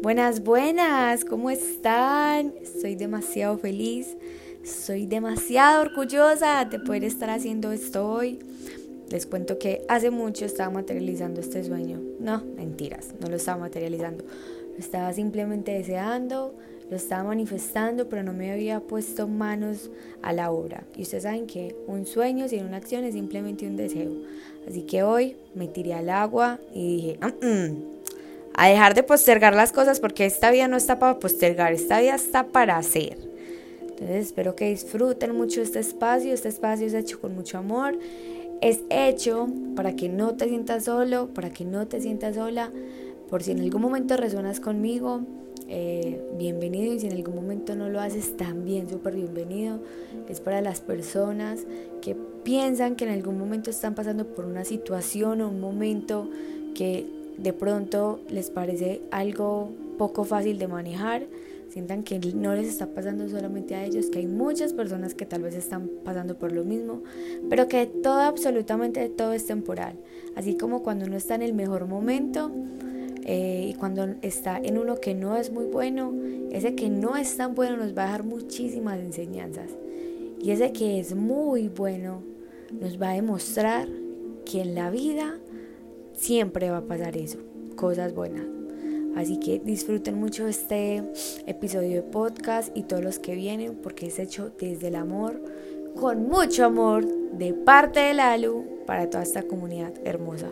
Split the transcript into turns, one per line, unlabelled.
Buenas, buenas, ¿cómo están? Estoy demasiado feliz, soy demasiado orgullosa de poder estar haciendo esto hoy. Les cuento que hace mucho estaba materializando este sueño. No, mentiras, no lo estaba materializando. Lo estaba simplemente deseando, lo estaba manifestando, pero no me había puesto manos a la obra. Y ustedes saben que un sueño sin una acción es simplemente un deseo. Así que hoy me tiré al agua y dije, mm, mm" a dejar de postergar las cosas porque esta vida no está para postergar, esta vida está para hacer. Entonces espero que disfruten mucho este espacio, este espacio es hecho con mucho amor, es hecho para que no te sientas solo, para que no te sientas sola, por si en algún momento resuenas conmigo, eh, bienvenido y si en algún momento no lo haces, también súper bienvenido. Es para las personas que piensan que en algún momento están pasando por una situación o un momento que de pronto les parece algo poco fácil de manejar, sientan que no les está pasando solamente a ellos, que hay muchas personas que tal vez están pasando por lo mismo, pero que todo, absolutamente todo es temporal. Así como cuando uno está en el mejor momento eh, y cuando está en uno que no es muy bueno, ese que no es tan bueno nos va a dejar muchísimas enseñanzas. Y ese que es muy bueno nos va a demostrar que en la vida siempre va a pasar eso, cosas buenas. Así que disfruten mucho este episodio de podcast y todos los que vienen porque es hecho desde el amor, con mucho amor de parte de Lalu para toda esta comunidad hermosa.